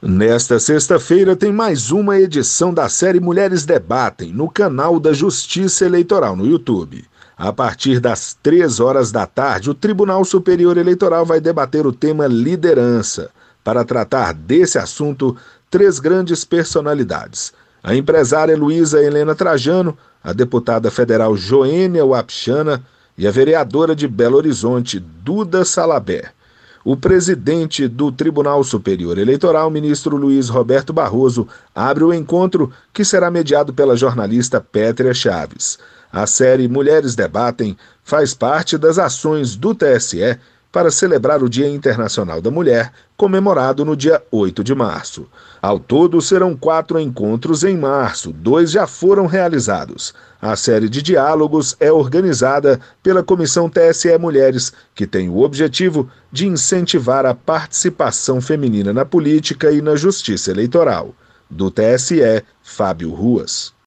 Nesta sexta-feira tem mais uma edição da série Mulheres Debatem no canal da Justiça Eleitoral no YouTube. A partir das três horas da tarde, o Tribunal Superior Eleitoral vai debater o tema liderança. Para tratar desse assunto, três grandes personalidades: a empresária Luísa Helena Trajano, a deputada federal Joênia Wapchana e a vereadora de Belo Horizonte, Duda Salabé. O presidente do Tribunal Superior Eleitoral, ministro Luiz Roberto Barroso, abre o encontro que será mediado pela jornalista Pétria Chaves. A série Mulheres Debatem faz parte das ações do TSE para celebrar o Dia Internacional da Mulher, comemorado no dia 8 de março. Ao todo, serão quatro encontros em março, dois já foram realizados. A série de diálogos é organizada pela Comissão TSE Mulheres, que tem o objetivo de incentivar a participação feminina na política e na justiça eleitoral. Do TSE, Fábio Ruas.